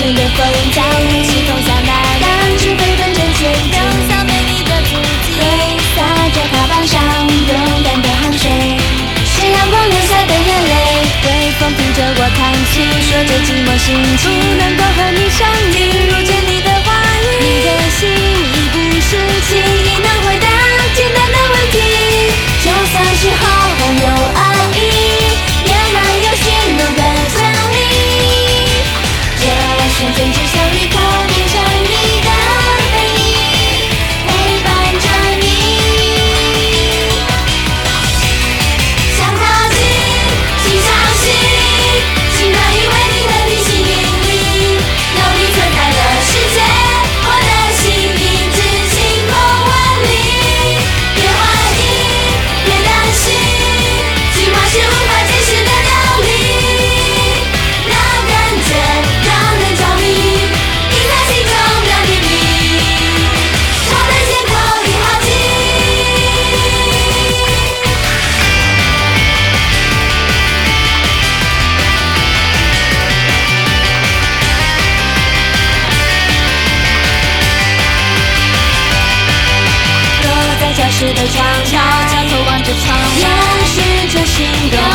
深的风将你气风向南，让智慧变成前进，留下美丽的足迹。挥洒在花瓣上勇敢的汗水，是阳光留下的眼泪。微风听着我叹息，说着寂寞心情，瞬间只想立的窗悄台，悄偷望着窗外，凝视着心动。